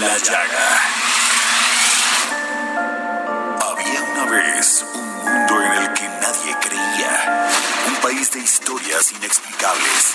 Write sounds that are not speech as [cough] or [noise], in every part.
la llaga. Había una vez un mundo en el que nadie creía. Un país de historias inexplicables.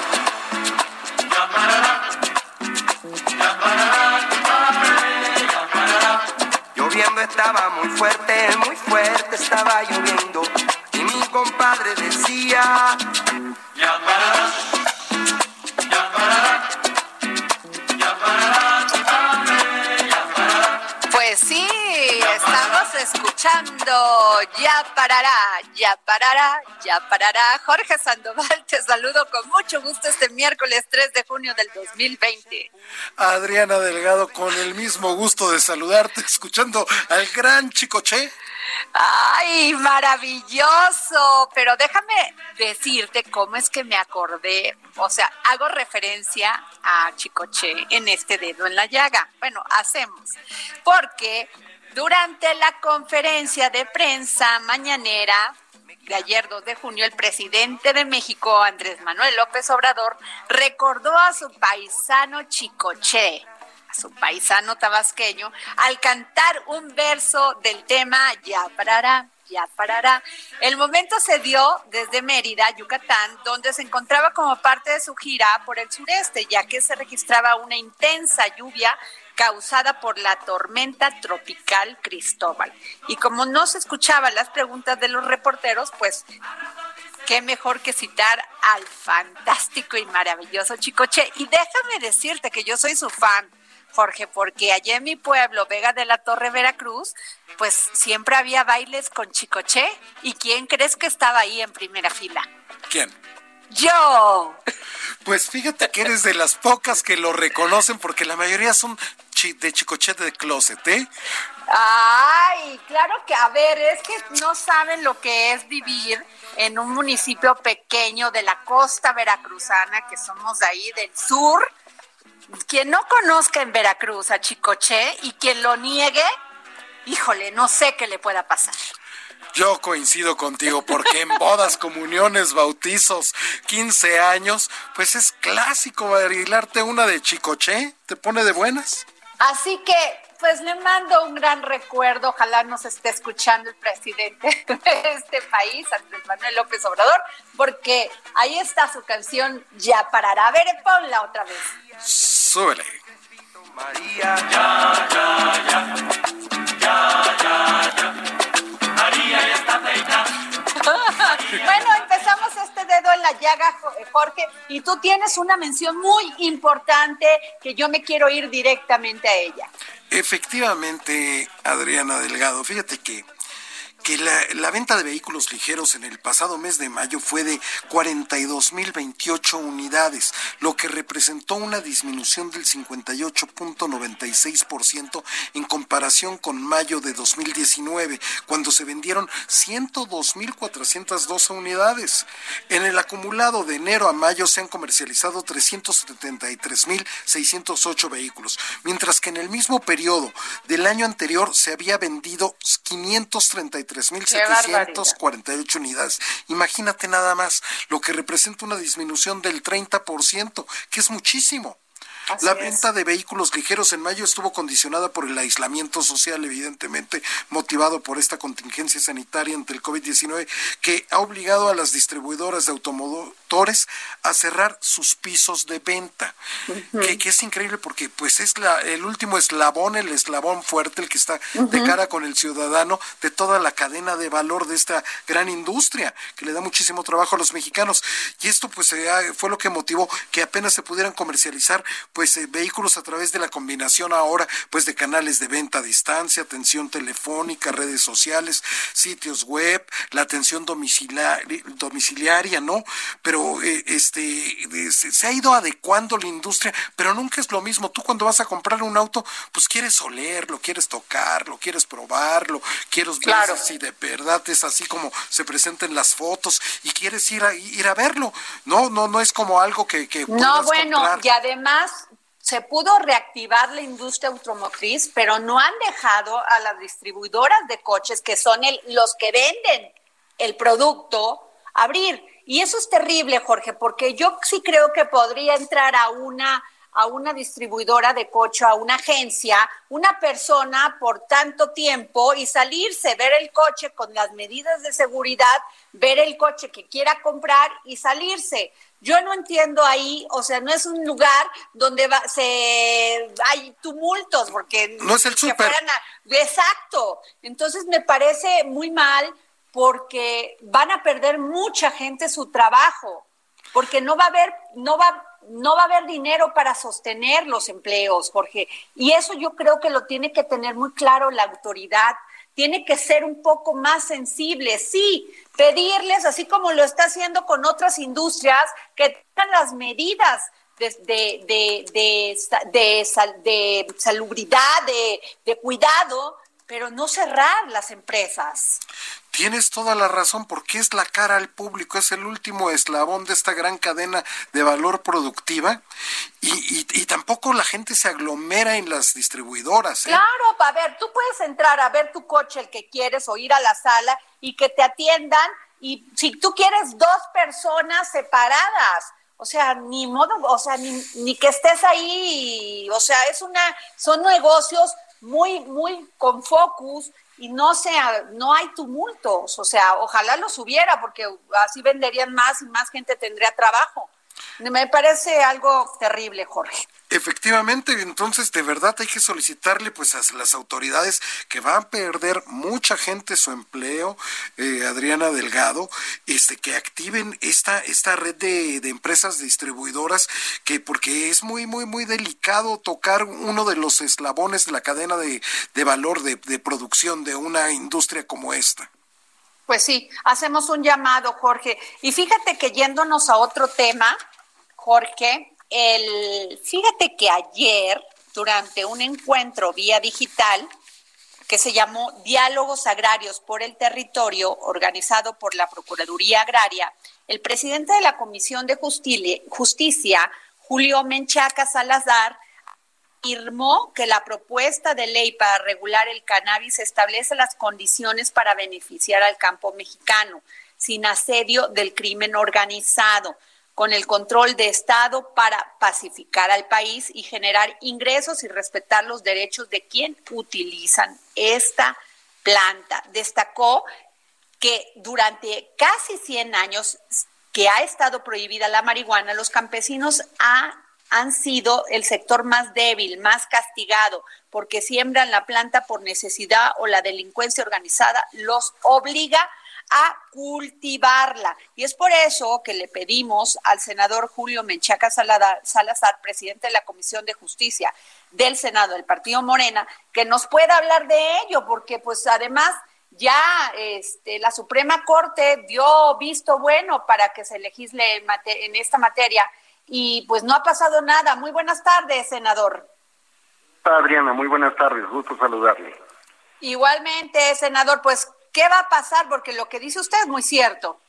Estaba muy fuerte, muy fuerte estaba lloviendo. Y mi compadre decía, Ya parará, Pues sí, estamos escuchando. Ya parará, ya parará, ya parará. Jorge Sandoval, te saludo con mucho gusto este miércoles 3 de junio del 2020. Adriana Delgado, con el mismo gusto de saludarte, escuchando al gran Chicoche. ¡Ay, maravilloso! Pero déjame decirte cómo es que me acordé. O sea, hago referencia a Chicoche en este dedo en la llaga. Bueno, hacemos. Porque durante la conferencia de prensa mañanera de ayer 2 de junio, el presidente de México, Andrés Manuel López Obrador, recordó a su paisano Chicoche su paisano tabasqueño al cantar un verso del tema Ya parará, ya parará. El momento se dio desde Mérida, Yucatán, donde se encontraba como parte de su gira por el sureste, ya que se registraba una intensa lluvia causada por la tormenta tropical Cristóbal. Y como no se escuchaban las preguntas de los reporteros, pues qué mejor que citar al fantástico y maravilloso Chicoche. Y déjame decirte que yo soy su fan. Jorge, porque allá en mi pueblo, Vega de la Torre, Veracruz, pues siempre había bailes con Chicoche. ¿Y quién crees que estaba ahí en primera fila? ¿Quién? Yo. [laughs] Pues fíjate que eres de las pocas que lo reconocen porque la mayoría son chi- de Chicoche de closet, ¿eh? Ay, claro que, a ver, es que no saben lo que es vivir en un municipio pequeño de la costa veracruzana, que somos de ahí del sur. Quien no conozca en Veracruz a Chicoche y quien lo niegue, híjole, no sé qué le pueda pasar. Yo coincido contigo porque en bodas, comuniones, bautizos, 15 años, pues es clásico bailarte una de Chicoche, te pone de buenas. Así que, pues le mando un gran recuerdo. Ojalá nos esté escuchando el presidente de este país, Andrés Manuel López Obrador, porque ahí está su canción Ya parará. A ver, ponla otra vez. Súbele. María, María ya está peinada. Bueno, empezamos este dedo en la llaga, Jo- Jorge, y tú tienes una mención muy importante que yo me quiero ir directamente a ella. Efectivamente, Adriana Delgado, fíjate que, que la, venta de vehículos ligeros en el pasado mes de mayo fue de 42.028 unidades, lo que representó una disminución del 58.96% en comparación con mayo de 2019, cuando se vendieron 102.412 unidades. En el acumulado de enero a mayo se han comercializado 373.608 vehículos, mientras que en el mismo periodo del año anterior se había vendido 533.748 unidades. Imagínate nada más, lo que representa una disminución del 30%, que es muchísimo. La venta de vehículos ligeros en mayo estuvo condicionada por el aislamiento social, evidentemente motivado por esta contingencia sanitaria ante el COVID-19, que ha obligado a las distribuidoras de automotores a cerrar sus pisos de venta, que, es increíble porque pues es la, el último eslabón, el eslabón fuerte, el que está de cara con el ciudadano de toda la cadena de valor de esta gran industria, que le da muchísimo trabajo a los mexicanos. Y esto pues fue lo que motivó que apenas se pudieran comercializar pues eh, vehículos a través de la combinación ahora pues de canales de venta a distancia, atención telefónica, redes sociales, sitios web, la atención domiciliaria, domiciliaria ¿no? Pero eh, este se ha ido adecuando la industria, pero nunca es lo mismo. Tú cuando vas a comprar un auto, pues quieres olerlo, quieres tocarlo, quieres probarlo, quieres ver si de verdad es así como se presentan las fotos y quieres ir a ir a verlo. No, no, no es como algo que, que no, bueno, y además se pudo reactivar la industria automotriz, pero no han dejado a las distribuidoras de coches, que son los que venden el producto, abrir. Y eso es terrible, Jorge, porque yo sí creo que podría entrar a una a una distribuidora de coche, a una agencia, una persona por tanto tiempo y salirse, ver el coche con las medidas de seguridad, ver el coche que quiera comprar y salirse. Yo no entiendo ahí, o sea, no es un lugar donde va, se hay tumultos, porque no es el súper. Exacto. Entonces me parece muy mal porque van a perder mucha gente su trabajo, porque no va a haber, no va, no va a haber dinero para sostener los empleos, Jorge. Y eso yo creo que lo tiene que tener muy claro la autoridad tiene que ser un poco más sensible, sí, pedirles, así como lo está haciendo con otras industrias, que tengan las medidas de, de, de, de salubridad, de cuidado, pero no cerrar las empresas. Tienes toda la razón, porque es la cara al público, es el último eslabón de esta gran cadena de valor productiva y, y, tampoco la gente se aglomera en las distribuidoras. ¿eh? Claro, a ver, tú puedes entrar a ver tu coche, el que quieres, o ir a la sala y que te atiendan y si tú quieres dos personas separadas, o sea, ni modo, o sea, ni, ni que estés ahí, o sea, es una, son negocios muy, muy con focus y no sea, no hay tumultos, o sea, ojalá los hubiera porque así venderían más y más gente tendría trabajo. Me parece algo terrible, Jorge. Efectivamente, entonces de verdad hay que solicitarle pues a las autoridades que van a perder mucha gente su empleo, eh, Adriana Delgado, este que activen esta esta red de, empresas distribuidoras que porque es muy muy muy delicado tocar uno de los eslabones de la cadena de, de valor de, de producción de una industria como esta. Pues sí, hacemos un llamado, Jorge. Y fíjate que yéndonos a otro tema, Jorge, el, fíjate que ayer, durante un encuentro vía digital, que se llamó Diálogos Agrarios por el Territorio, organizado por la Procuraduría Agraria, el presidente de la Comisión de Justicia, Julio Menchaca Salazar, afirmó que la propuesta de ley para regular el cannabis establece las condiciones para beneficiar al campo mexicano, sin asedio del crimen organizado con el control de Estado para pacificar al país y generar ingresos y respetar los derechos de quien utilizan esta planta. Destacó que durante casi 100 años que ha estado prohibida la marihuana, los campesinos han sido el sector más débil, más castigado, porque siembran la planta por necesidad o la delincuencia organizada los obliga a cultivarla. Y es por eso que le pedimos al senador Julio Menchaca Salazar, presidente de la Comisión de Justicia del Senado del Partido Morena, que nos pueda hablar de ello, porque pues además ya este, la Suprema Corte dio visto bueno para que se legisle en, en esta materia y pues no ha pasado nada. Muy buenas tardes, senador. Adriana, muy buenas tardes, gusto saludarle. Igualmente, senador, pues ¿Qué va a pasar? Porque lo que dice usted es muy cierto.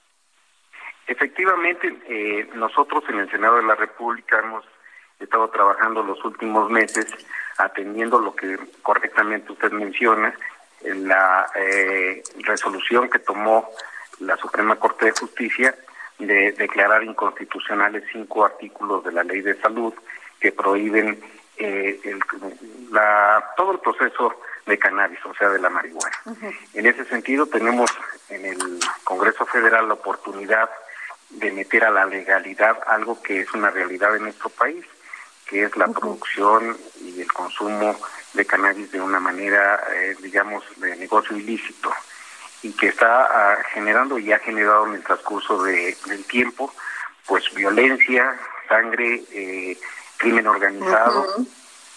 Efectivamente, eh, nosotros en el Senado de la República hemos estado trabajando los últimos meses atendiendo lo que correctamente usted menciona, en la eh, resolución que tomó la Suprema Corte de Justicia de declarar inconstitucionales cinco artículos de la Ley de Salud que prohíben eh, el, la, todo el proceso de cannabis, o sea, de la marihuana. En ese sentido, tenemos en el Congreso Federal la oportunidad de meter a la legalidad algo que es una realidad en nuestro país, que es la producción y el consumo de cannabis de una manera, eh, digamos, de negocio ilícito y que está ah, generando y ha generado en el transcurso de, del tiempo, pues violencia, sangre, eh, crimen organizado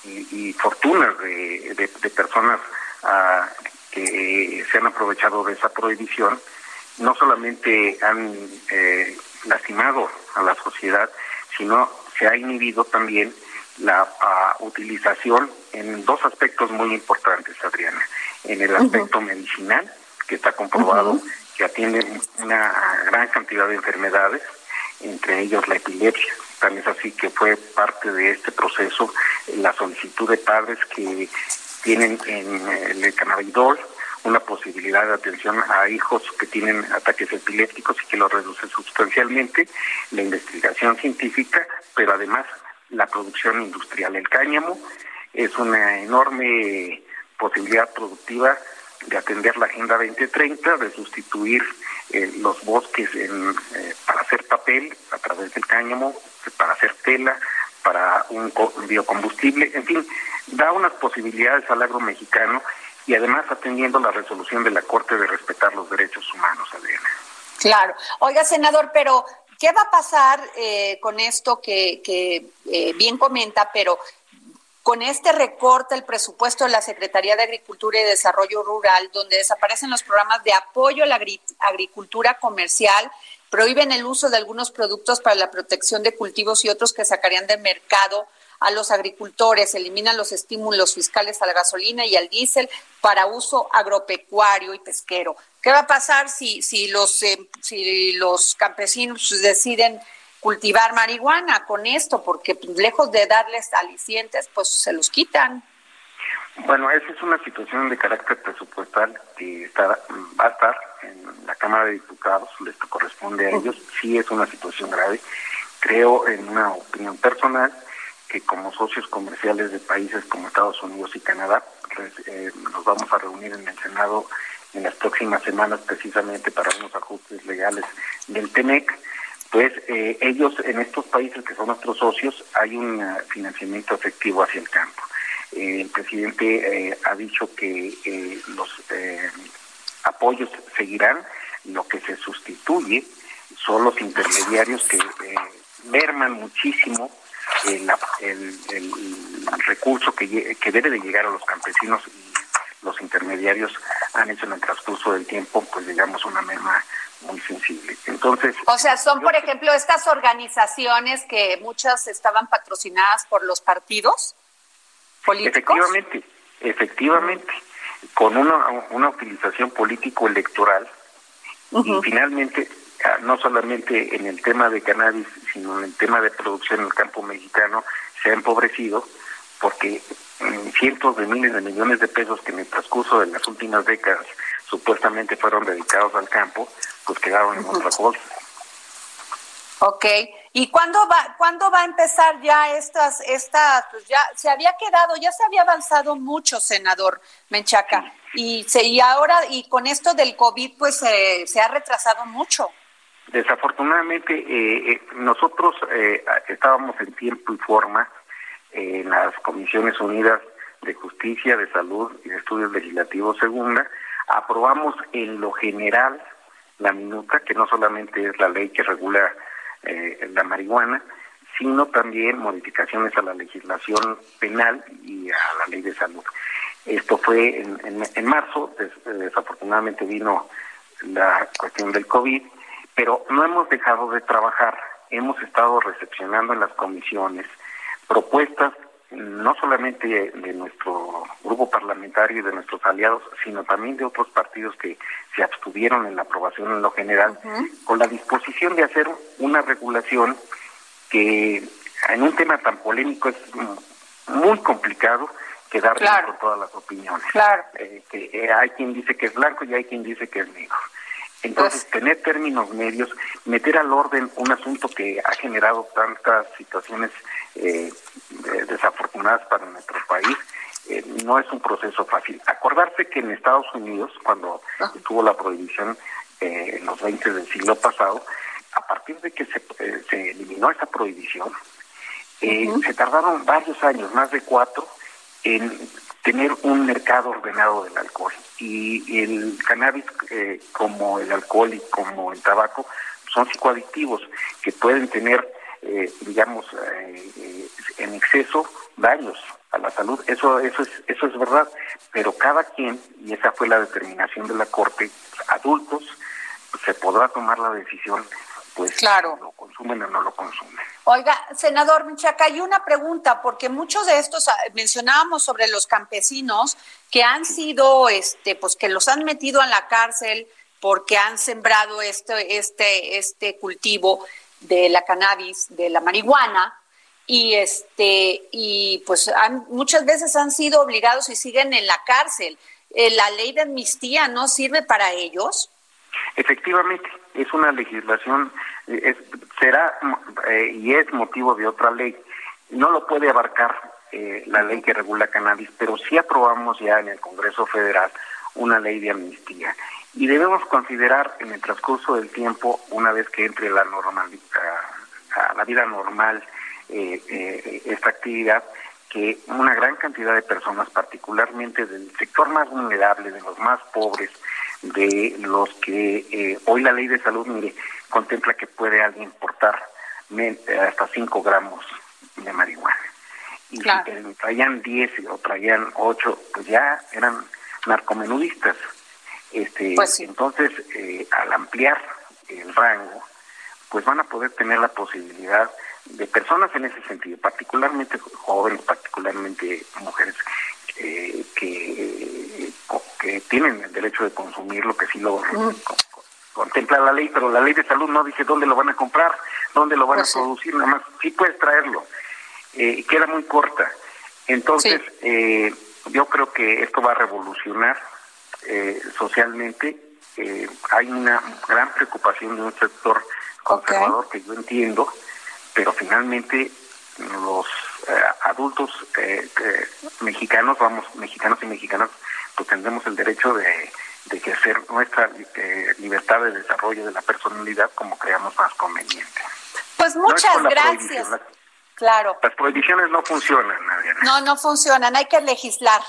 y, fortunas de, de, personas ah, que se han aprovechado de esa prohibición. No solamente han eh, lastimado a la sociedad, sino se ha inhibido también la ah, utilización en dos aspectos muy importantes, Adriana. En el aspecto medicinal, que está comprobado que atiende una gran cantidad de enfermedades, entre ellos la epilepsia. Tan es así que fue parte de este proceso la solicitud de padres que tienen en el cannabidol una posibilidad de atención a hijos que tienen ataques epilépticos y que lo reduce sustancialmente, la investigación científica, pero además la producción industrial. El cáñamo es una enorme posibilidad productiva de atender la Agenda 2030, de sustituir eh, los bosques en, eh, para hacer papel a través del cáñamo, para hacer tela, para un biocombustible, en fin, da unas posibilidades al agro mexicano y además atendiendo la resolución de la Corte de respetar los derechos humanos, Adriana. Claro. Oiga, senador, pero ¿qué va a pasar eh, con esto que, que bien comenta, pero con este recorte el presupuesto de la Secretaría de Agricultura y Desarrollo Rural, donde desaparecen los programas de apoyo a la agricultura comercial, prohíben el uso de algunos productos para la protección de cultivos y otros que sacarían de mercado a los agricultores, eliminan los estímulos fiscales a la gasolina y al diésel para uso agropecuario y pesquero. ¿Qué va a pasar si, si, los, eh, si los campesinos deciden cultivar marihuana con esto, porque lejos de darles alicientes, pues se los quitan. Bueno, esa es una situación de carácter presupuestal que está, va a estar en la Cámara de Diputados, les corresponde a ellos, sí es una situación grave. Creo, en una opinión personal, que como socios comerciales de países como Estados Unidos y Canadá, pues, eh, nos vamos a reunir en el Senado en las próximas semanas precisamente para unos ajustes legales del TEMEC pues eh, ellos en estos países que son nuestros socios hay un eh, financiamiento efectivo hacia el campo. Eh, el presidente ha dicho que los apoyos seguirán, lo que se sustituye son los intermediarios que merman muchísimo el, recurso que, que debe de llegar a los campesinos los intermediarios han hecho en el transcurso del tiempo, pues digamos, una merma muy sensible. Entonces, o sea, son por ejemplo estas organizaciones que muchas estaban patrocinadas por los partidos políticos. Efectivamente, efectivamente, con una, una utilización político electoral y finalmente ah, no solamente en el tema de cannabis, sino en el tema de producción en el campo mexicano se ha empobrecido porque cientos de miles de millones de pesos que en el transcurso de las últimas décadas supuestamente fueron dedicados al campo, pues quedaron en otra cosa. Ok, ¿y cuándo va, cuándo va a empezar ya estas, estas, pues ya se había quedado, ya se había avanzado mucho, senador Menchaca, y, se, y ahora, y con esto del COVID, pues se ha retrasado mucho. Desafortunadamente, eh, eh, nosotros eh, estábamos en tiempo y forma en las Comisiones Unidas de Justicia, de Salud y de Estudios Legislativos Segunda, aprobamos en lo general la minuta, que no solamente es la ley que regula eh, la marihuana, sino también modificaciones a la legislación penal y a la ley de salud. Esto fue en, en, marzo, desafortunadamente vino la cuestión del COVID, pero no hemos dejado de trabajar, hemos estado recepcionando en las comisiones propuestas no solamente de nuestro grupo parlamentario y de nuestros aliados, sino también de otros partidos que se abstuvieron en la aprobación en lo general, con la disposición de hacer una regulación que en un tema tan polémico es muy complicado quedar claro. con todas las opiniones. Claro. Eh, que eh, hay quien dice que es blanco y hay quien dice que es negro. Entonces, pues tener términos medios, meter al orden un asunto que ha generado tantas situaciones eh, desafortunadas para nuestro país. Eh, no es un proceso fácil. Acordarse que en Estados Unidos, cuando tuvo la prohibición eh, en los 20 del siglo pasado, a partir de que se, se eliminó esa prohibición, se tardaron varios años, más de cuatro, en tener un mercado ordenado del alcohol. Y el cannabis, como el alcohol y como el tabaco, son psicoadictivos que pueden tener, eh, digamos, eh, en exceso daños a la salud. Eso, eso es, eso es verdad. Pero cada quien, y esa fue la determinación de la corte, adultos, se podrá tomar la decisión, pues, claro. lo consumen o no lo consumen. Oiga, senador Michaca, hay una pregunta, porque muchos de estos ah, mencionábamos sobre los campesinos que han sido, este, pues que los han metido en la cárcel porque han sembrado este, este, este cultivo de la cannabis, de la marihuana, y este, y pues han, muchas veces han sido obligados y siguen en la cárcel. Eh, ¿La ley de amnistía no sirve para ellos? Efectivamente, es una legislación, es, será eh, y es motivo de otra ley. No lo puede abarcar eh, la ley que regula cannabis, pero sí aprobamos ya en el Congreso Federal una ley de amnistía y debemos considerar en el transcurso del tiempo, una vez que entre la normal, a, la vida normal eh, eh, esta actividad, que una gran cantidad de personas, particularmente del sector más vulnerable, de los más pobres, de los que eh, hoy la ley de salud, mire, contempla que puede alguien portar hasta 5 gramos de marihuana. Y si traían 10 o traían 8, pues ya eran narcomenudistas. Este, pues Entonces, eh, al ampliar el rango, pues van a poder tener la posibilidad de personas en ese sentido, particularmente jóvenes, particularmente mujeres eh, que, que tienen el derecho de consumir lo que sí lo contempla la ley, pero la ley de salud no dice dónde lo van a comprar, dónde lo van Pues a producir, nada más sí puedes traerlo, eh, queda muy corta. Entonces, eh, yo creo que esto va a revolucionar eh, socialmente. Eh, hay una gran preocupación de un sector conservador que yo entiendo, pero finalmente los eh, adultos eh, eh, mexicanos, vamos, mexicanos y mexicanas, pues tendremos el derecho de, de ejercer nuestra eh, libertad de desarrollo de la personalidad como creamos más conveniente. Pues muchas gracias. Claro. Las prohibiciones no funcionan, Adriana. No, no funcionan, hay que legislar,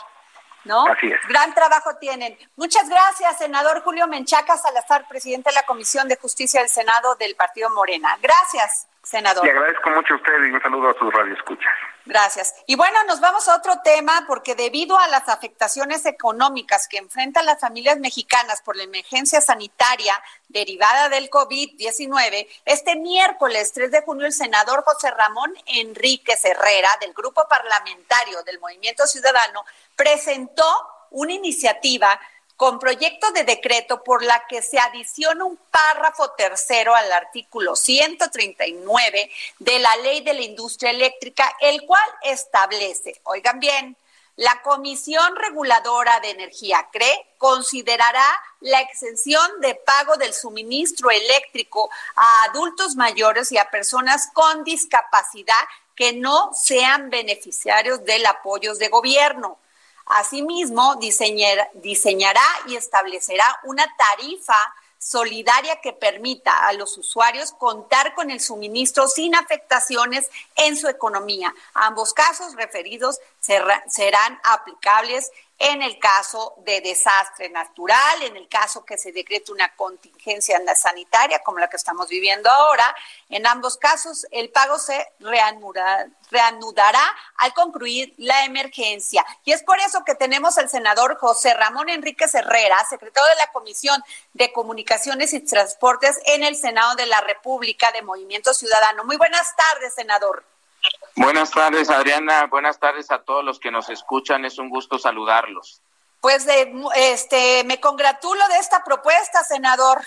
¿no? Así es. Gran trabajo tienen. Muchas gracias, senador Julio Menchaca Salazar, presidente de la Comisión de Justicia del Senado del Partido Morena. Gracias, senador. Le agradezco mucho a usted y un saludo a sus radioescuchas. Gracias. Y bueno, nos vamos a otro tema porque debido a las afectaciones económicas que enfrentan las familias mexicanas por la emergencia sanitaria derivada del COVID-19, este miércoles 3 de junio el senador José Ramón Enríquez Herrera del grupo parlamentario del Movimiento Ciudadano presentó una iniciativa con proyecto de decreto por la que se adiciona un párrafo tercero al artículo 139 de la Ley de la Industria Eléctrica, el cual establece, oigan bien, la Comisión Reguladora de Energía, CRE, considerará la exención de pago del suministro eléctrico a adultos mayores y a personas con discapacidad que no sean beneficiarios del apoyos de gobierno. Asimismo, diseñar- diseñará y establecerá una tarifa solidaria que permita a los usuarios contar con el suministro sin afectaciones en su economía. Ambos casos referidos serán aplicables en el caso de desastre natural, en el caso que se decrete una contingencia sanitaria como la que estamos viviendo ahora. En ambos casos, el pago se reanudará, reanudará al concluir la emergencia. Y es por eso que tenemos al senador José Ramón Enríquez Herrera, secretario de la Comisión de Comunicaciones y Transportes en el Senado de la República de Movimiento Ciudadano. Muy buenas tardes, senador. Buenas tardes, Adriana. Buenas tardes a todos los que nos escuchan. Es un gusto saludarlos. Pues eh, este, me congratulo de esta propuesta, senador.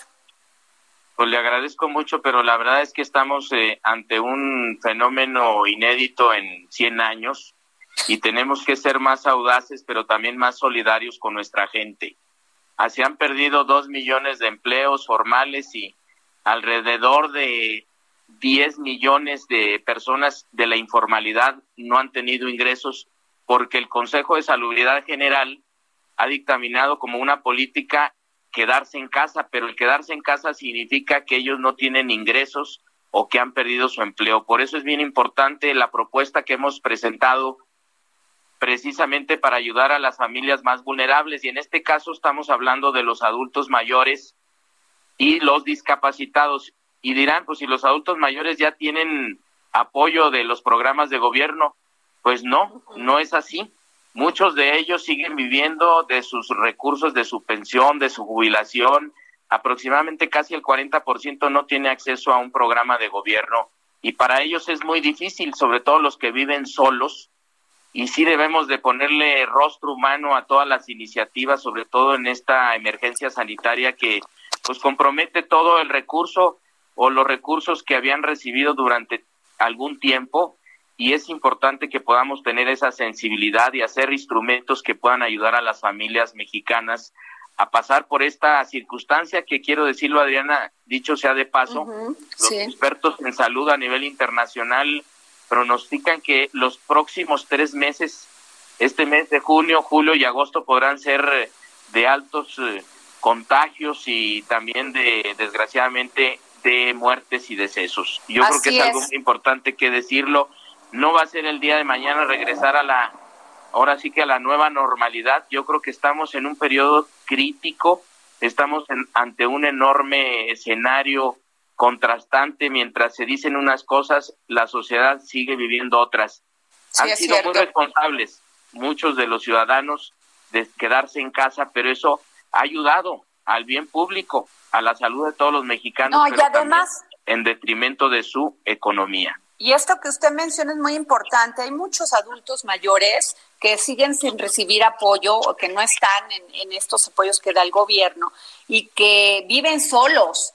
Pues le agradezco mucho, pero la verdad es que estamos eh, ante un fenómeno inédito en 100 años y tenemos que ser más audaces, pero también más solidarios con nuestra gente. Así han perdido dos millones de empleos formales y alrededor de 10 millones de personas de la informalidad no han tenido ingresos porque el Consejo de Salubridad General ha dictaminado como una política quedarse en casa, pero el quedarse en casa significa que ellos no tienen ingresos o que han perdido su empleo. Por eso es bien importante la propuesta que hemos presentado precisamente para ayudar a las familias más vulnerables y en este caso estamos hablando de los adultos mayores y los discapacitados. Y dirán, pues si los adultos mayores ya tienen apoyo de los programas de gobierno, pues no, no es así. Muchos de ellos siguen viviendo de sus recursos, de su pensión, de su jubilación. Aproximadamente casi el 40% no tiene acceso a un programa de gobierno y para ellos es muy difícil, sobre todo los que viven solos. Y sí debemos de ponerle rostro humano a todas las iniciativas, sobre todo en esta emergencia sanitaria que pues compromete todo el recurso o los recursos que habían recibido durante algún tiempo y es importante que podamos tener esa sensibilidad y hacer instrumentos que puedan ayudar a las familias mexicanas a pasar por esta circunstancia que quiero decirlo Adriana, dicho sea de paso, los expertos en salud a nivel internacional pronostican que los próximos tres meses, este mes de junio, julio y agosto podrán ser de altos eh, contagios y también de desgraciadamente de muertes y decesos. Yo creo que es, algo muy importante que decirlo no va a ser el día de mañana regresar a la, ahora sí que a la nueva normalidad. Yo creo que estamos en un periodo crítico, estamos ante un enorme escenario contrastante, mientras se dicen unas cosas, la sociedad sigue viviendo otras. Han sido muy responsables muchos de los ciudadanos de quedarse en casa, pero eso ha ayudado al bien público, a la salud de todos los mexicanos, y además en detrimento de su economía. Y esto que usted menciona es muy importante. Hay muchos adultos mayores que siguen sin recibir apoyo o que no están en, estos apoyos que da el gobierno y que viven solos.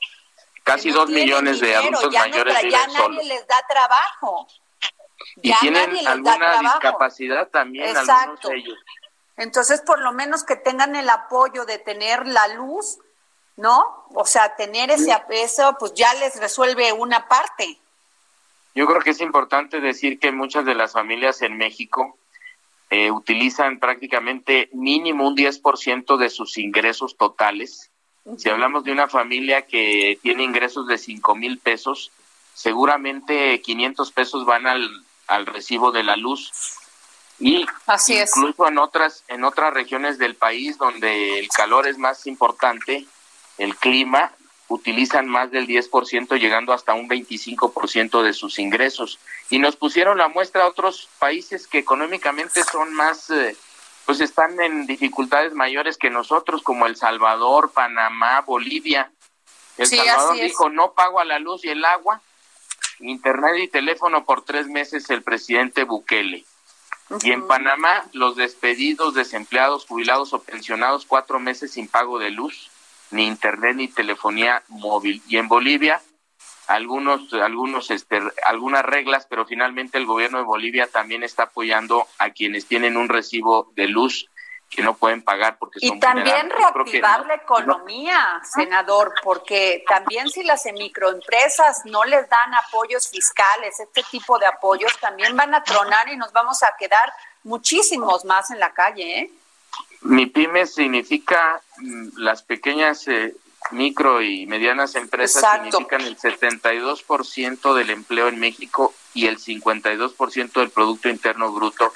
Casi dos millones de adultos mayores viven ya nadie les da trabajo. Y tienen alguna discapacidad también, Exacto. de ellos. Entonces, por lo menos que tengan el apoyo de tener la luz, ¿no? O sea, tener ese eso, pues ya les resuelve una parte. Yo creo que es importante decir que muchas de las familias en México eh, utilizan prácticamente mínimo un 10% de sus ingresos totales. Si hablamos de una familia que tiene ingresos de 5 mil pesos, seguramente 500 pesos van al, al recibo de la luz. Y Así incluso en otras en otras regiones del país donde el calor es más importante, el clima, utilizan más del 10%, llegando hasta un 25% de sus ingresos. Y nos pusieron la muestra a otros países que económicamente son más, eh, pues están en dificultades mayores que nosotros, como El Salvador, Panamá, Bolivia. El Salvador dijo, no pago a la luz y el agua, internet y teléfono por tres meses el presidente Bukele. Y en Panamá, los despedidos, desempleados, jubilados o pensionados, cuatro meses sin pago de luz ni internet ni telefonía móvil. Y en Bolivia, algunos, algunos, este, algunas reglas, pero finalmente el gobierno de Bolivia también está apoyando a quienes tienen un recibo de luz que no pueden pagar porque y también reactivar la economía, senador, porque también si las microempresas no les dan apoyos fiscales, este tipo de apoyos, también van a tronar y nos vamos a quedar muchísimos más en la calle, ¿eh? Mi pyme significa mm, las pequeñas eh, micro y medianas empresas significan el 72% del empleo en México y el 52% del Producto Interno Bruto.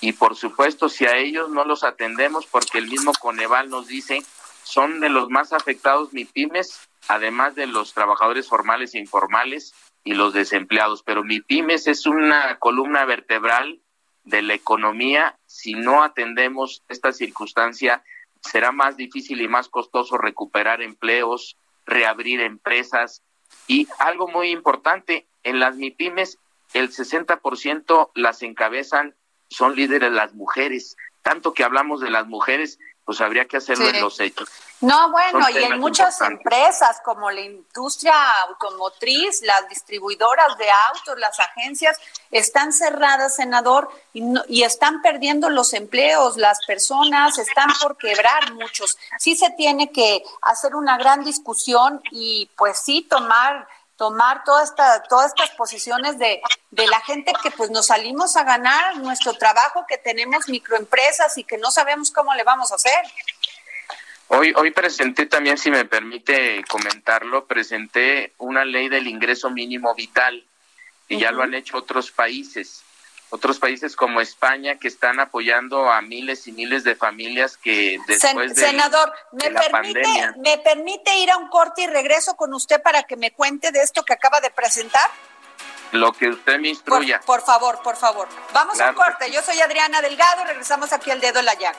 Y por supuesto, si a ellos no los atendemos, porque el mismo Coneval nos dice, son de los más afectados MIPIMES, además de los trabajadores formales e informales y los desempleados. Pero MIPIMES es una columna vertebral de la economía, si no atendemos esta circunstancia, será más difícil y más costoso recuperar empleos, reabrir empresas y algo muy importante, en las MIPIMES el 60% las encabezan, son líderes las mujeres. Tanto que hablamos de las mujeres, pues habría que hacerlo en los hechos. No, bueno, y en muchas empresas como la industria automotriz, las distribuidoras de autos, las agencias, están cerradas, senador, y, y están perdiendo los empleos, las personas están por quebrar muchos. Sí se tiene que hacer una gran discusión y pues sí tomar tomar toda esta, todas estas posiciones de, de la gente que pues nos salimos a ganar nuestro trabajo, que tenemos microempresas y que no sabemos cómo le vamos a hacer. Hoy, hoy presenté también, si me permite comentarlo, presenté una ley del ingreso mínimo vital y ya lo han hecho otros países otros países como España que están apoyando a miles y miles de familias que después de, senador me permite me permite ir a un corte y regreso con usted para que me cuente de esto que acaba de presentar lo que usted me instruya. por, favor por favor. Vamos a un corte. yo soy Adriana Delgado regresamos aquí al dedo en la llaga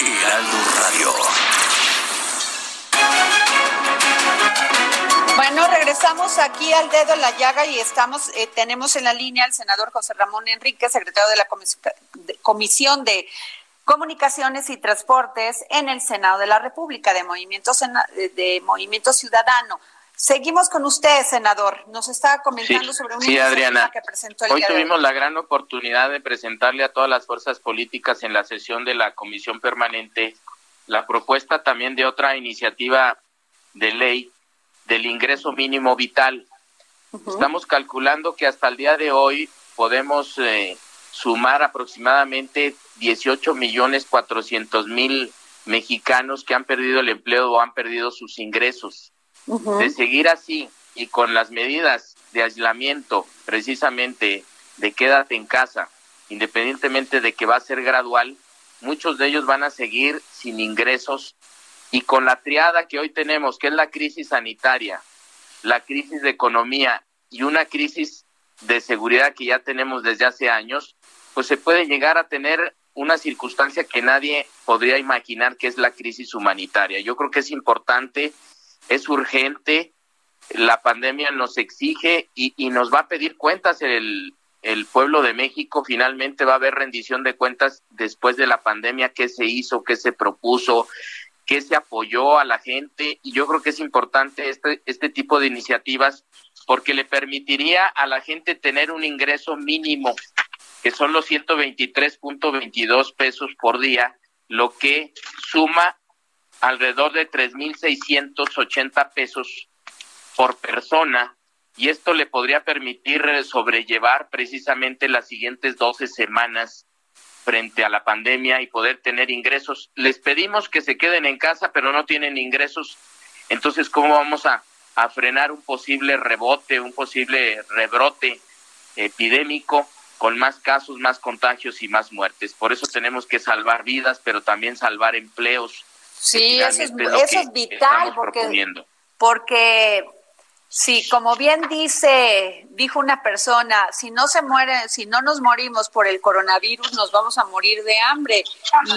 Heraldo Radio. Bueno, regresamos aquí al dedo en la llaga y estamos, eh, tenemos en la línea al senador José Ramón Enrique, secretario de la Comisión de Comunicaciones y Transportes en el Senado de la República de Movimiento, de Movimiento Ciudadano. Seguimos con usted, senador. Nos estaba comentando sobre un sí, Adriana. que presentó el Hoy tuvimos la gran oportunidad de presentarle a todas las fuerzas políticas en la sesión de la Comisión Permanente la propuesta también de otra iniciativa de ley del ingreso mínimo vital. Estamos calculando que hasta el día de hoy podemos eh, sumar aproximadamente 18 millones 400 mil mexicanos que han perdido el empleo o han perdido sus ingresos. De seguir así y con las medidas de aislamiento, precisamente de quédate en casa, independientemente de que va a ser gradual, muchos de ellos van a seguir sin ingresos y con la triada que hoy tenemos, que es la crisis sanitaria, la crisis de economía y una crisis de seguridad que ya tenemos desde hace años, pues se puede llegar a tener una circunstancia que nadie podría imaginar que es la crisis humanitaria. Yo creo que es importante es urgente, la pandemia nos exige y, nos va a pedir cuentas. El, el pueblo de México, finalmente va a haber rendición de cuentas después de la pandemia, qué se hizo, qué se propuso, qué se apoyó a la gente. Y yo creo que es importante este, este tipo de iniciativas porque le permitiría a la gente tener un ingreso mínimo, que son los 123.22 pesos por día, lo que suma alrededor de 3.680 pesos por persona y esto le podría permitir sobrellevar precisamente las siguientes 12 semanas frente a la pandemia y poder tener ingresos. Les pedimos que se queden en casa, pero no tienen ingresos. Entonces, ¿cómo vamos a frenar un posible rebote, un posible rebrote epidémico con más casos, más contagios y más muertes? Por eso tenemos que salvar vidas, pero también salvar empleos, Sí, eso es, eso es vital porque, porque sí, como bien dice, dijo una persona, si no se muere, si no nos morimos por el coronavirus, nos vamos a morir de hambre.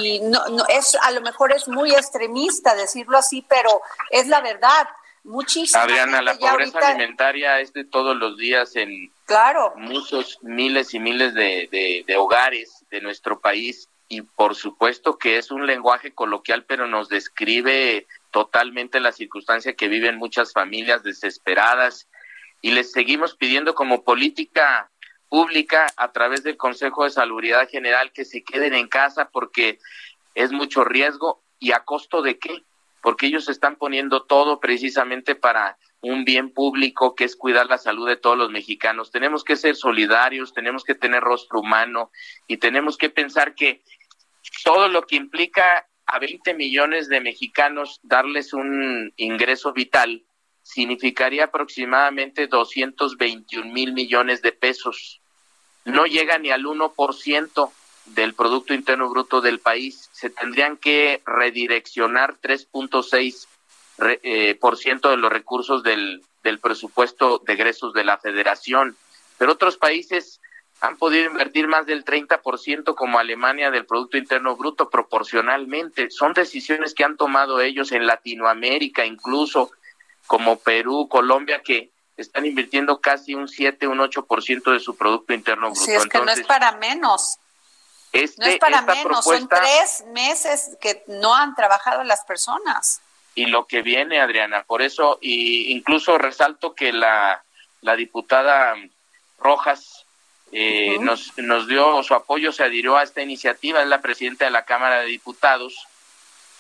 Y no, no es, a lo mejor es muy extremista decirlo así, pero es la verdad. Muchísima Adriana, la pobreza alimentaria es de todos los días en claro. muchos miles y miles de, de hogares de nuestro país y por supuesto que es un lenguaje coloquial, pero nos describe totalmente la circunstancia que viven muchas familias desesperadas y les seguimos pidiendo como política pública a través del Consejo de Salubridad General que se queden en casa porque es mucho riesgo y a costo de qué? Porque ellos están poniendo todo precisamente para un bien público que es cuidar la salud de todos los mexicanos. Tenemos que ser solidarios, tenemos que tener rostro humano y tenemos que pensar que todo lo que implica a 20 millones de mexicanos darles un ingreso vital significaría aproximadamente 221 mil millones de pesos. No llega ni al 1% del Producto Interno Bruto del país. Se tendrían que redireccionar 3.6 eh, por ciento de los recursos del, del presupuesto de egresos de la federación. Pero otros países han podido invertir más del 30% como Alemania del Producto Interno Bruto proporcionalmente. Son decisiones que han tomado ellos en Latinoamérica, incluso como Perú, Colombia, que están invirtiendo casi un 7, un 8% de su Producto Interno Bruto. Sí, es que no es para menos. Este, no es para menos, son tres meses que no han trabajado las personas. Y lo que viene, Adriana, por eso, y incluso resalto que la, la diputada Rojas eh, nos, nos dio su apoyo, se adhirió a esta iniciativa, es la presidenta de la Cámara de Diputados,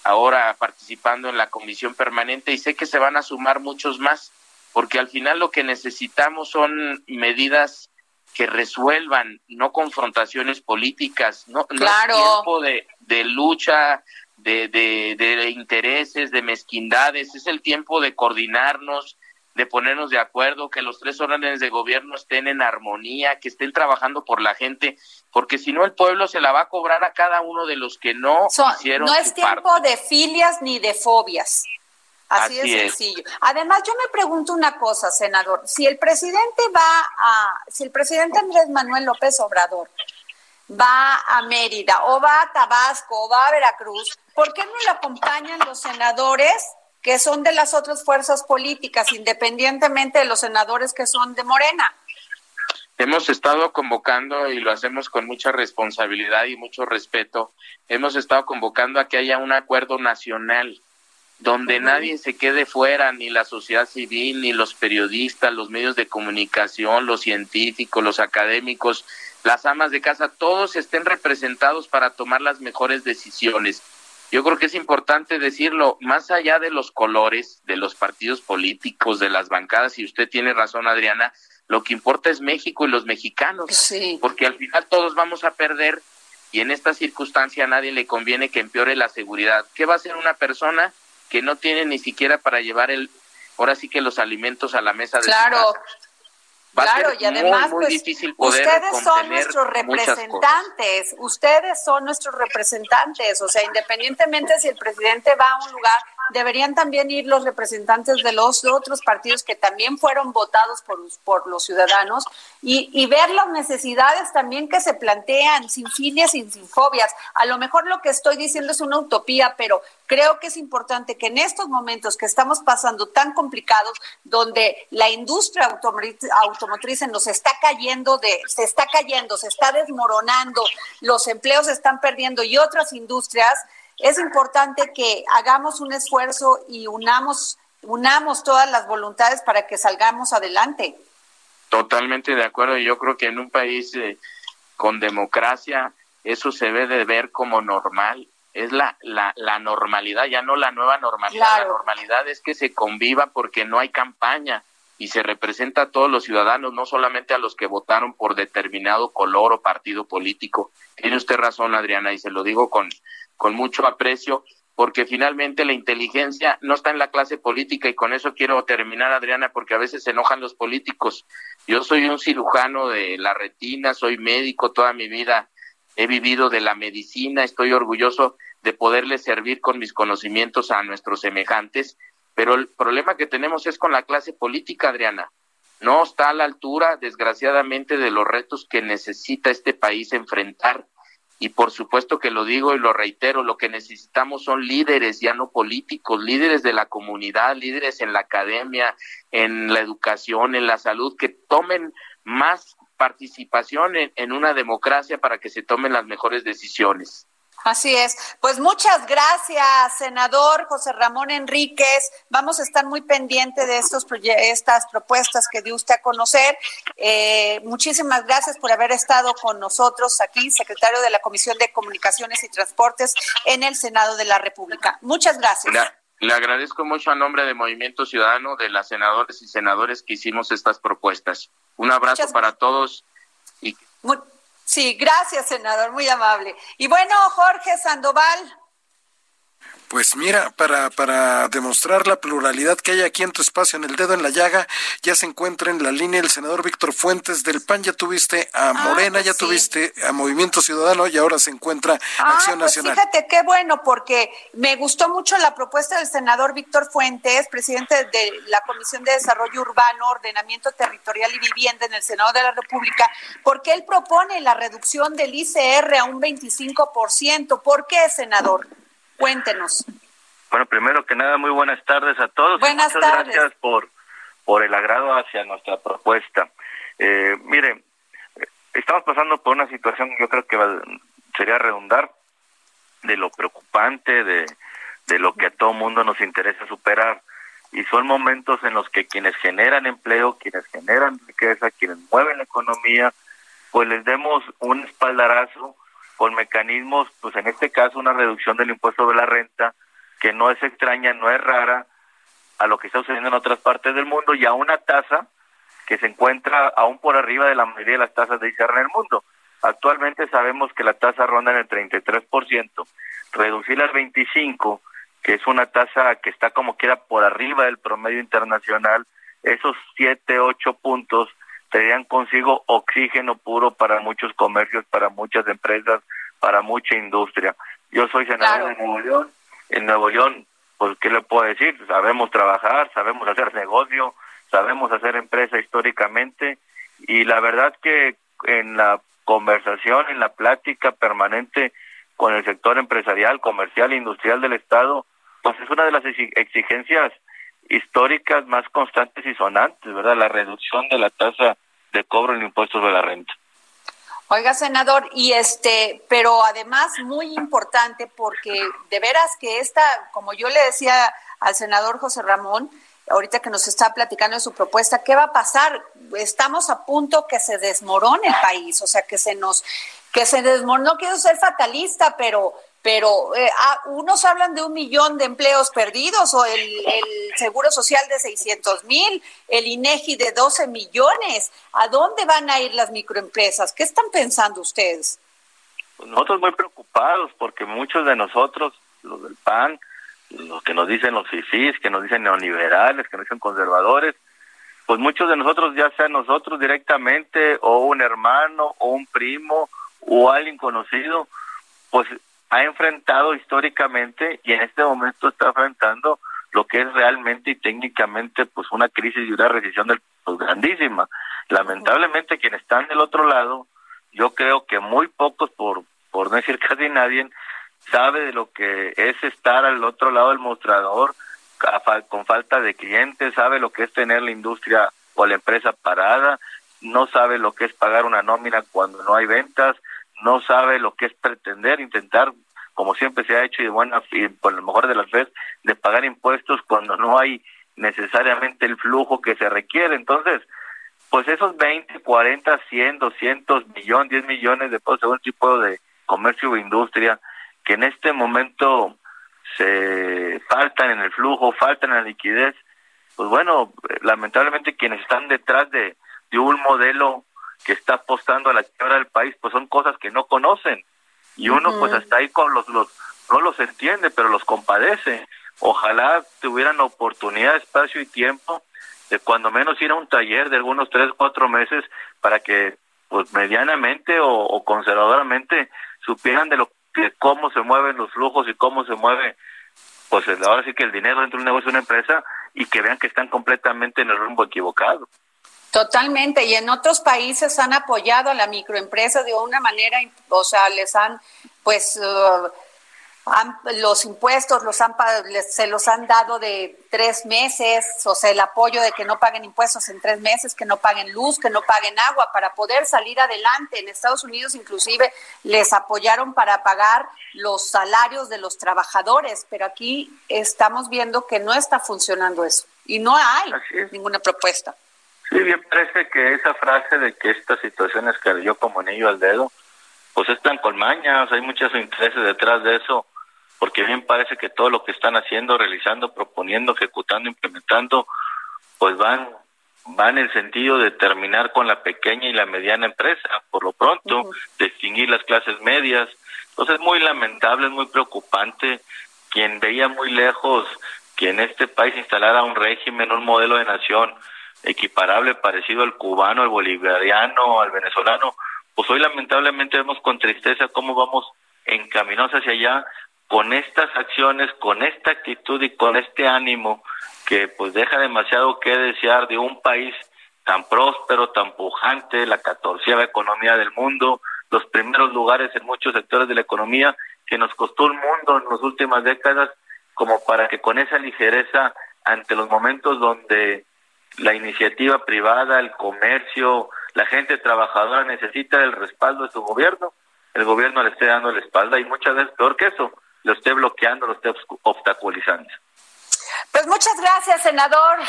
ahora participando en la comisión permanente, y sé que se van a sumar muchos más, porque al final lo que necesitamos son medidas que resuelvan, no confrontaciones políticas, no, no es tiempo de, de lucha, de, de, de intereses, de mezquindades, es el tiempo de coordinarnos, de ponernos de acuerdo, que los tres órdenes de gobierno estén en armonía, que estén trabajando por la gente, porque si no el pueblo se la va a cobrar a cada uno de los que no hicieron No es tiempo de filias ni de fobias. Así, de sencillo. Además, yo me pregunto una cosa, senador, si el presidente va a, si el presidente Andrés Manuel López Obrador va a Mérida o va a Tabasco o va a Veracruz, ¿por qué no le acompañan los senadores que son de las otras fuerzas políticas, independientemente de los senadores que son de Morena. Hemos estado convocando, y lo hacemos con mucha responsabilidad y mucho respeto, hemos estado convocando a que haya un acuerdo nacional donde nadie se quede fuera, ni la sociedad civil, ni los periodistas, los medios de comunicación, los científicos, los académicos, las amas de casa, todos estén representados para tomar las mejores decisiones. Yo creo que es importante decirlo, más allá de los colores, de los partidos políticos, de las bancadas, y usted tiene razón, Adriana, lo que importa es México y los mexicanos, porque al final todos vamos a perder y en esta circunstancia a nadie le conviene que empeore la seguridad. ¿Qué va a hacer una persona que no tiene ni siquiera para llevar el, ahora sí que los alimentos a la mesa de claro. su casa? Claro, y además, pues, ustedes son nuestros representantes, ustedes son nuestros representantes, o sea, independientemente si el presidente va a un lugar, deberían también ir los representantes de los otros partidos que también fueron votados por, los ciudadanos y, ver las necesidades también que se plantean, sin filias sin fobias. A lo mejor lo que estoy diciendo es una utopía, pero creo que es importante que en estos momentos que estamos pasando tan complicados, donde la industria automotriz nos está cayendo, se está cayendo, se está desmoronando, los empleos se están perdiendo y otras industrias, es importante que hagamos un esfuerzo y unamos, unamos todas las voluntades para que salgamos adelante. Totalmente de acuerdo. Yo creo que en un país eh, con democracia eso se debe de ver como normal es la, la, la normalidad, ya no la nueva normalidad. La normalidad es que se conviva porque no hay campaña y se representa a todos los ciudadanos, no solamente a los que votaron por determinado color o partido político. Tiene usted razón, Adriana, y se lo digo con, con mucho aprecio, porque finalmente la inteligencia no está en la clase política y con eso quiero terminar, Adriana, porque a veces se enojan los políticos. Yo soy un cirujano de la retina, soy médico toda mi vida, he vivido de la medicina, estoy orgulloso de poderle servir con mis conocimientos a nuestros semejantes, pero el problema que tenemos es con la clase política, Adriana. No está a la altura, desgraciadamente, de los retos que necesita este país enfrentar. Y por supuesto que lo digo y lo reitero, lo que necesitamos son líderes, ya no políticos, líderes de la comunidad, líderes en la academia, en la educación, en la salud, que tomen más participación en, en una democracia para que se tomen las mejores decisiones. Así es. Pues muchas gracias, senador José Ramón Enríquez. Vamos a estar muy pendientes de estos estas propuestas que dio usted a conocer. Eh, muchísimas gracias por haber estado con nosotros aquí, secretario de la Comisión de Comunicaciones y Transportes en el Senado de la República. Muchas gracias. Le, agradezco mucho a nombre de Movimiento Ciudadano, de las senadoras y senadores que hicimos estas propuestas. Un abrazo para todos. Y... Sí, gracias, senador, muy amable. Y bueno, Jorge Sandoval. Pues mira, para, para demostrar la pluralidad que hay aquí en tu espacio, en el dedo en la llaga, ya se encuentra en la línea el senador Víctor Fuentes del PAN, ya tuviste a ah, Morena, pues ya tuviste a Movimiento Ciudadano y ahora se encuentra ah, Acción pues Nacional. Fíjate qué bueno, porque me gustó mucho la propuesta del senador Víctor Fuentes, presidente de la Comisión de Desarrollo Urbano, Ordenamiento Territorial y Vivienda en el Senado de la República, porque él propone la reducción del ICR a un 25%. ¿Por qué, senador? Cuéntenos. Bueno, primero que nada, muy buenas tardes a todos. Buenas Muchas gracias por, por el agrado hacia nuestra propuesta. Eh, mire, estamos pasando por una situación, yo creo que sería redundar, de lo preocupante, de, de lo que a todo mundo nos interesa superar. Y son momentos en los que quienes generan empleo, quienes generan riqueza, quienes mueven la economía, pues les demos un espaldarazo con mecanismos, pues en este caso una reducción del impuesto de la renta, que no es extraña, no es rara a lo que está sucediendo en otras partes del mundo y a una tasa que se encuentra aún por arriba de la mayoría de las tasas de ICR en el mundo. Actualmente sabemos que la tasa ronda en el 33%. Reducir al 25, que es una tasa que está como quiera por arriba del promedio internacional, esos 7, 8 puntos traerían consigo oxígeno puro para muchos comercios, para muchas empresas, para mucha industria. Yo soy senador de Nuevo León. En Nuevo León, pues, ¿qué le puedo decir? Sabemos trabajar, sabemos hacer negocio, sabemos hacer empresa históricamente y la verdad que en la conversación, en la plática permanente con el sector empresarial, comercial e industrial del Estado, pues es una de las exigencias históricas más constantes y sonantes, ¿verdad? La reducción de la tasa de cobro en impuestos de la renta. Oiga, senador, y este, pero además muy importante porque de veras que esta, como yo le decía al senador José Ramón, ahorita que nos está platicando de su propuesta, ¿qué va a pasar? Estamos a punto que se desmorone el país, o sea, que se nos, que se desmorone, no quiero ser fatalista, pero pero eh, ah, unos hablan de un millón de empleos perdidos o el, Seguro Social de 600 mil, el INEGI de 12 millones. ¿A dónde van a ir las microempresas? ¿Qué están pensando ustedes? Pues nosotros muy preocupados porque muchos de nosotros, los del PAN, los que nos dicen los FIFIs, que nos dicen neoliberales, que nos dicen conservadores, pues muchos de nosotros, ya sea nosotros directamente o un hermano o un primo o alguien conocido, pues ha enfrentado históricamente y en este momento está enfrentando lo que es realmente y técnicamente pues una crisis y una recesión pues, grandísima. Lamentablemente quienes están del otro lado, yo creo que muy pocos, por, por no decir [laughs] casi nadie, sabe de lo que es estar al otro lado del mostrador con falta de clientes, sabe lo que es tener la industria o la empresa parada, no sabe lo que es pagar una nómina cuando no hay ventas, no sabe lo que es pretender, intentar, como siempre se ha hecho y, bueno, y por lo mejor de las veces, de pagar impuestos cuando no hay necesariamente el flujo que se requiere. Entonces, pues esos 20, 40, 100, 200 millones, 10 millones de pesos según tipo de comercio o industria que en este momento se faltan en el flujo, faltan en la liquidez, pues bueno, lamentablemente quienes están detrás de, de un modelo que está apostando a la quiebra del país, pues son cosas que no conocen. Y uno pues hasta ahí con los, los, no los entiende, pero los compadece. Ojalá tuvieran oportunidad, espacio y tiempo de cuando menos ir a un taller de algunos tres, cuatro meses para que pues medianamente o, conservadoramente supieran de lo que cómo se mueven los flujos y cómo se mueve pues ahora sí que el dinero dentro de un negocio de una empresa y que vean que están completamente en el rumbo equivocado. Totalmente, y en otros países han apoyado a la microempresa de una manera, o sea, les han, pues, uh, los impuestos los han, se los han dado de tres meses, o sea, el apoyo de que no paguen impuestos en tres meses, que no paguen luz, que no paguen agua, para poder salir adelante. En Estados Unidos inclusive les apoyaron para pagar los salarios de los trabajadores, pero aquí estamos viendo que no está funcionando eso y no hay ninguna propuesta. Sí, bien parece que esa frase de que esta situación escaló como anillo al dedo, pues están con mañas, hay muchos intereses detrás de eso, porque bien parece que todo lo que están haciendo, realizando, proponiendo, ejecutando, implementando, pues van van en el sentido de terminar con la pequeña y la mediana empresa, por lo pronto, distinguir las clases medias. Entonces es muy lamentable, es muy preocupante quien veía muy lejos que en este país instalara un régimen, un modelo de nación equiparable, parecido al cubano, al bolivariano, al venezolano, pues hoy lamentablemente vemos con tristeza cómo vamos encaminados hacia allá con estas acciones, con esta actitud y con este ánimo que pues deja demasiado que desear de un país tan próspero, tan pujante, la catorceava economía del mundo, los primeros lugares en muchos sectores de la economía, que nos costó un mundo en las últimas décadas, como para que con esa ligereza ante los momentos donde la iniciativa privada, el comercio, la gente trabajadora necesita el respaldo de su gobierno, el gobierno le esté dando la espalda y muchas veces peor que eso, lo esté bloqueando, lo esté obstaculizando. Pues muchas gracias, senador.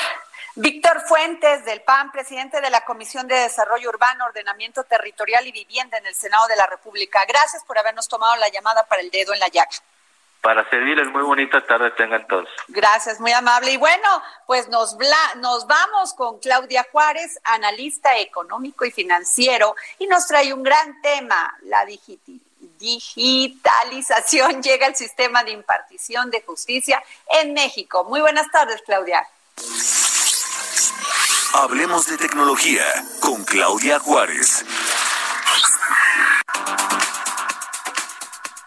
Víctor Fuentes, del PAN, presidente de la Comisión de Desarrollo Urbano, Ordenamiento Territorial y Vivienda en el Senado de la República. Gracias por habernos tomado la llamada para el dedo en la llaga. Para servirles, muy bonita tarde tengan todos. Gracias, muy amable. Y bueno, pues nos, nos vamos con Claudia Juárez, analista económico y financiero, y nos trae un gran tema, la digitalización [laughs] llega al sistema de impartición de justicia en México. Muy buenas tardes, Claudia. Hablemos de tecnología con Claudia Juárez.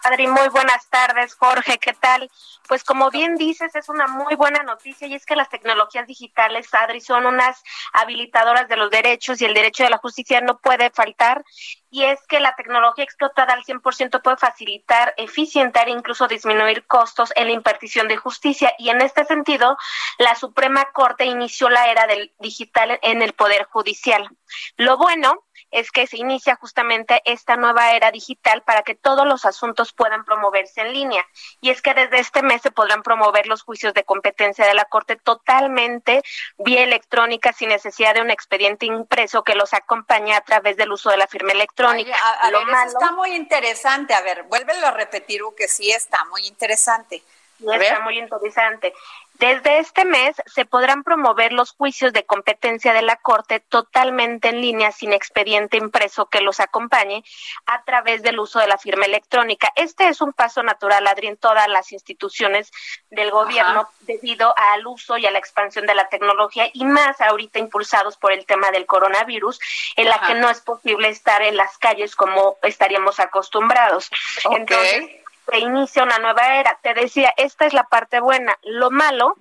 Adri, muy buenas tardes, Jorge, ¿qué tal? Pues como bien dices, es una muy buena noticia y es que las tecnologías digitales, Adri, son unas habilitadoras de los derechos y el derecho de la justicia no puede faltar. Y es que la tecnología explotada al 100% puede facilitar, eficientar e incluso disminuir costos en la impartición de justicia. Y en este sentido, la Suprema Corte inició la era del digital en el Poder Judicial. Lo bueno es que se inicia justamente esta nueva era digital para que todos los asuntos puedan promoverse en línea. Y es que desde este mes se podrán promover los juicios de competencia de la Corte totalmente vía electrónica sin necesidad de un expediente impreso que los acompañe a través del uso de la firma electrónica. a, ver, eso está muy interesante. A ver, vuélvelo a repetir, que sí está muy interesante. Está muy interesante. Desde este mes se podrán promover los juicios de competencia de la Corte totalmente en línea sin expediente impreso que los acompañe a través del uso de la firma electrónica. Este es un paso natural, Adri, en todas las instituciones del gobierno debido al uso y a la expansión de la tecnología y más ahorita impulsados por el tema del coronavirus, en la que no es posible estar en las calles como estaríamos acostumbrados. Entonces, se inicia una nueva era. Te decía, esta es la parte buena. Lo malo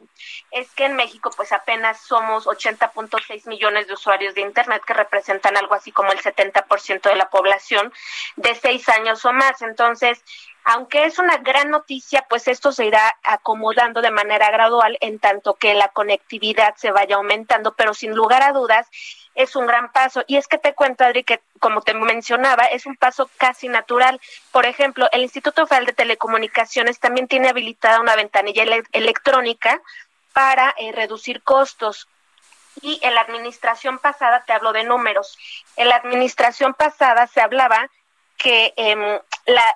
es que en México pues apenas somos 80.6 millones de usuarios de Internet que representan algo así como el 70% de la población de seis años o más. Entonces, aunque es una gran noticia, pues esto se irá acomodando de manera gradual en tanto que la conectividad se vaya aumentando, pero sin lugar a dudas es un gran paso. Y es que te cuento, Adri, que como te mencionaba, es un paso casi natural. Por ejemplo, el Instituto Federal de Telecomunicaciones también tiene habilitada una ventanilla electrónica para eh, reducir costos. Y en la administración pasada, te hablo de números, en la administración pasada se hablaba que em,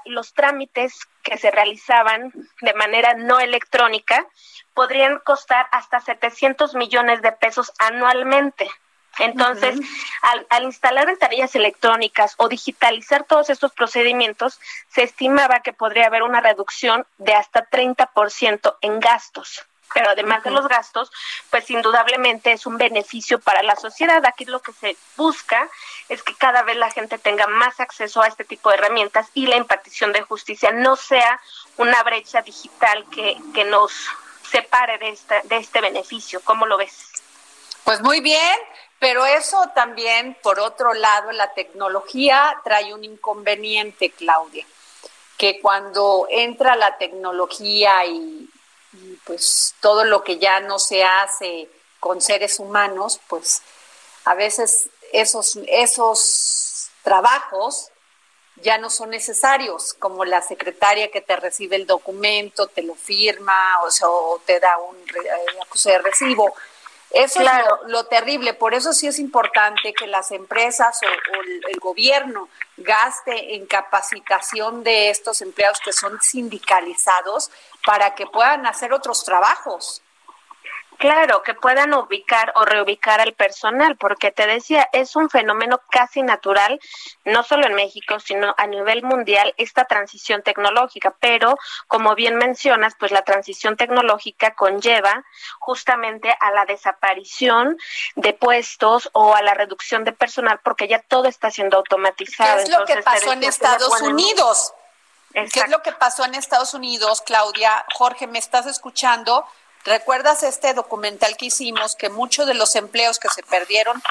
los trámites que se realizaban de manera no electrónica podrían costar hasta 700 millones de pesos anualmente. Entonces, al, al, instalar ventanillas electrónicas o digitalizar todos estos procedimientos, se estimaba que podría haber una reducción de hasta 30% en gastos. Pero además de los gastos, pues indudablemente es un beneficio para la sociedad. Aquí lo que se busca es que cada vez la gente tenga más acceso a este tipo de herramientas y la impartición de justicia no sea una brecha digital que, que nos separe de, esta, de este beneficio. ¿Cómo lo ves? Pues muy bien, pero eso también, por otro lado, la tecnología trae un inconveniente, Claudia, que cuando entra la tecnología y, pues todo lo que ya no se hace con seres humanos, pues a veces esos, esos trabajos ya no son necesarios, como la secretaria que te recibe el documento, te lo firma o, te da un eh, acuse de recibo. Eso es lo, terrible, por eso sí es importante que las empresas o, el, gobierno gaste en capacitación de estos empleados que son sindicalizados para que puedan hacer otros trabajos. Claro, que puedan ubicar o reubicar al personal, porque te decía, es un fenómeno casi natural, no solo en México, sino a nivel mundial, esta transición tecnológica. Pero, como bien mencionas, pues la transición tecnológica conlleva justamente a la desaparición de puestos o a la reducción de personal, porque ya todo está siendo automatizado. ¿Qué es lo que pasó en Estados Unidos? ¿Qué es lo que pasó en Estados Unidos, Claudia? Jorge, ¿me estás escuchando? ¿Recuerdas este documental que hicimos que muchos de los empleos que se perdieron,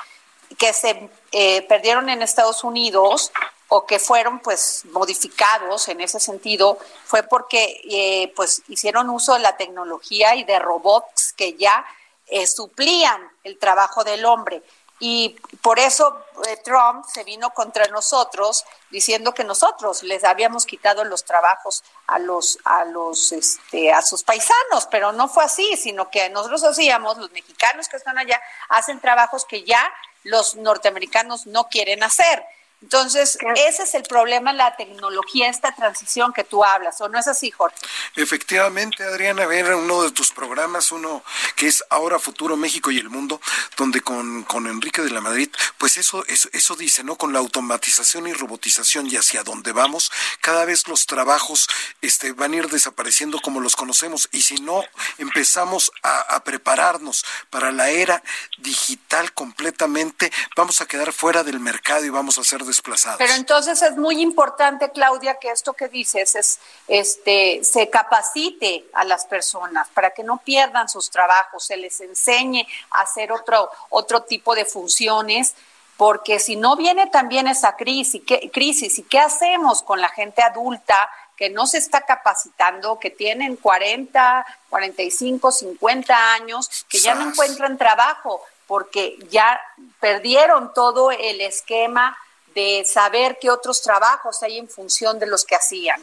que se eh, perdieron en Estados Unidos o que fueron pues modificados en ese sentido fue porque eh, pues hicieron uso de la tecnología y de robots que ya eh, suplían el trabajo del hombre y por eso eh, Trump se vino contra nosotros diciendo que nosotros les habíamos quitado los trabajos a los a los este a sus paisanos, pero no fue así, sino que nosotros hacíamos los mexicanos que están allá hacen trabajos que ya los norteamericanos no quieren hacer. Entonces, ese es el problema, la tecnología, esta transición que tú hablas, ¿o no es así, Jorge? Efectivamente, Adriana, ver uno de tus programas, uno que es Ahora Futuro México y el Mundo, donde con, con Enrique de la Madrid, pues eso, eso, eso dice, ¿no? Con la automatización y robotización y hacia dónde vamos, cada vez los trabajos este, van a ir desapareciendo como los conocemos. Y si no empezamos a, a prepararnos para la era digital completamente, vamos a quedar fuera del mercado y vamos a ser desplazados. Pero entonces es muy importante, Claudia, que esto que dices es este se capacite a las personas para que no pierdan sus trabajos, se les enseñe a hacer otro otro tipo de funciones porque si no viene también esa crisis, ¿qué, crisis y qué hacemos con la gente adulta que no se está capacitando, que tienen 40, 45, 50 años, que ya no encuentran trabajo porque ya perdieron todo el esquema de saber qué otros trabajos hay en función de los que hacían.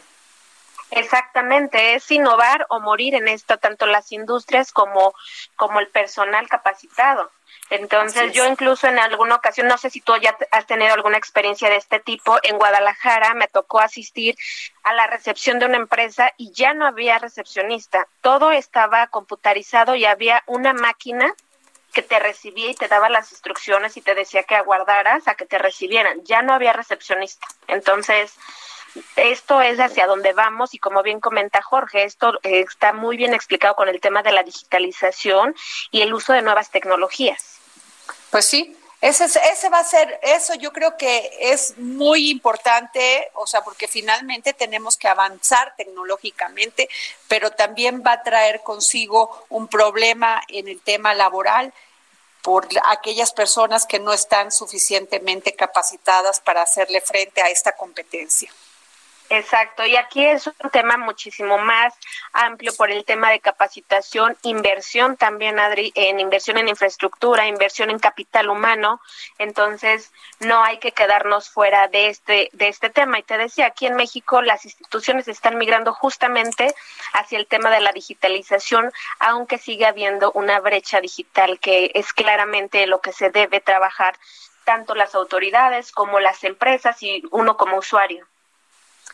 Exactamente, es innovar o morir en esto, tanto las industrias como, como el personal capacitado. Entonces, yo incluso en alguna ocasión, no sé si tú ya has tenido alguna experiencia de este tipo, en Guadalajara me tocó asistir a la recepción de una empresa y ya no había recepcionista. Todo estaba computarizado y había una máquina que te recibía y te daba las instrucciones y te decía que aguardaras a que te recibieran. Ya no había recepcionista. Entonces, esto es hacia donde vamos y como bien comenta Jorge, esto está muy bien explicado con el tema de la digitalización y el uso de nuevas tecnologías. Pues sí, ese, ese va a ser, eso yo creo que es muy importante, o sea, porque finalmente tenemos que avanzar tecnológicamente, pero también va a traer consigo un problema en el tema laboral por aquellas personas que no están suficientemente capacitadas para hacerle frente a esta competencia. Exacto, y aquí es un tema muchísimo más amplio por el tema de capacitación, inversión también, Adri, en inversión en infraestructura, inversión en capital humano, entonces no hay que quedarnos fuera de este, de este tema. Y te decía, aquí en México las instituciones están migrando justamente hacia el tema de la digitalización, aunque sigue habiendo una brecha digital que es claramente lo que se debe trabajar tanto las autoridades como las empresas y uno como usuario.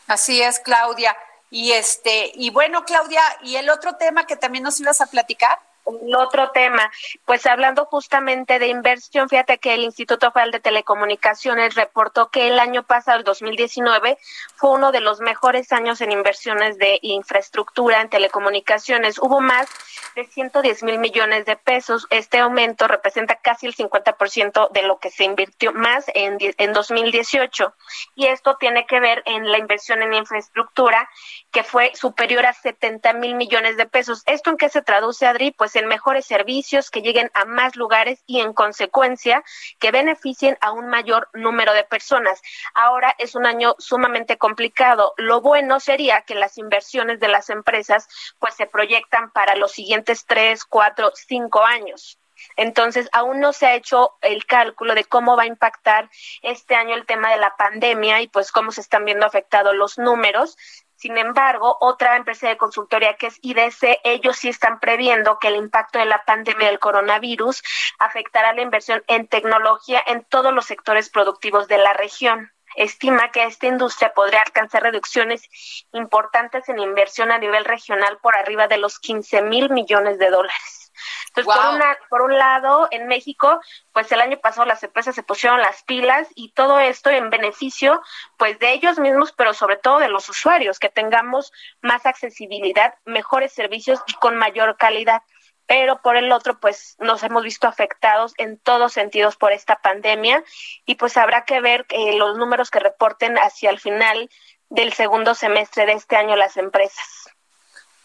Así es, Claudia. Y este, y bueno, Claudia, ¿y el otro tema que también nos ibas a platicar? El otro tema, pues hablando justamente de inversión, fíjate que el Instituto Federal de Telecomunicaciones reportó que el año pasado, el 2019, fue uno de los mejores años en inversiones de infraestructura en telecomunicaciones. Hubo más de 110 mil millones de pesos. Este aumento representa casi el 50% de lo que se invirtió más en, en 2018. Y esto tiene que ver en la inversión en infraestructura, que fue superior a 70 mil millones de pesos. ¿Esto en qué se traduce, Adri? Pues en mejores servicios que lleguen a más lugares y en consecuencia que beneficien a un mayor número de personas. Ahora es un año sumamente complicado. Lo bueno sería que las inversiones de las empresas pues se proyectan para los siguientes tres, cuatro, cinco años. Entonces, aún no se ha hecho el cálculo de cómo va a impactar este año el tema de la pandemia y pues cómo se están viendo afectados los números. Sin embargo, otra empresa de consultoría que es IDC, ellos sí están previendo que el impacto de la pandemia del coronavirus afectará la inversión en tecnología en todos los sectores productivos de la región estima que esta industria podría alcanzar reducciones importantes en inversión a nivel regional por arriba de los 15 mil millones de dólares. Entonces, por, una, por un lado, en México, pues el año pasado las empresas se pusieron las pilas y todo esto en beneficio, pues de ellos mismos, pero sobre todo de los usuarios, que tengamos más accesibilidad, mejores servicios y con mayor calidad pero por el otro, pues nos hemos visto afectados en todos sentidos por esta pandemia y pues habrá que ver eh, los números que reporten hacia el final del segundo semestre de este año las empresas.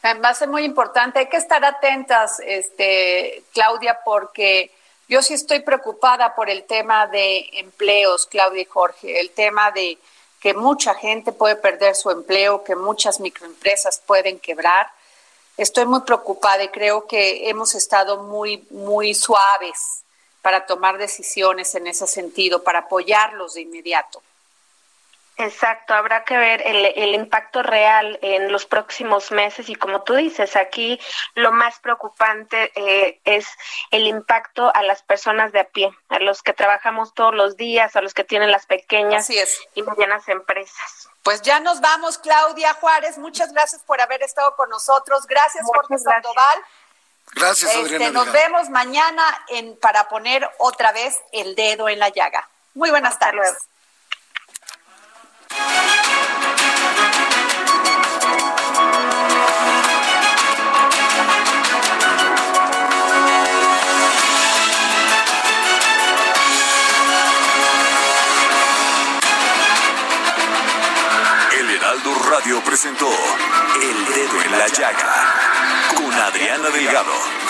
Va a ser muy importante, hay que estar atentas, este, Claudia, porque yo sí estoy preocupada por el tema de empleos, Claudia y Jorge, el tema de que mucha gente puede perder su empleo, que muchas microempresas pueden quebrar estoy muy preocupada y creo que hemos estado muy, muy suaves para tomar decisiones en ese sentido, para apoyarlos de inmediato. Exacto, habrá que ver el, el, impacto real en los próximos meses y como tú dices, aquí lo más preocupante eh, es el impacto a las personas de a pie, a los que trabajamos todos los días, a los que tienen las pequeñas y medianas empresas. Pues ya nos vamos, Claudia Juárez. Muchas gracias por haber estado con nosotros. Gracias, Jorge Sandoval. Gracias, este, Adriana. nos vemos mañana en, para poner otra vez el dedo en la llaga. Muy buenas tardes. Presentó El Dedo en la Llaga con Adriana Delgado.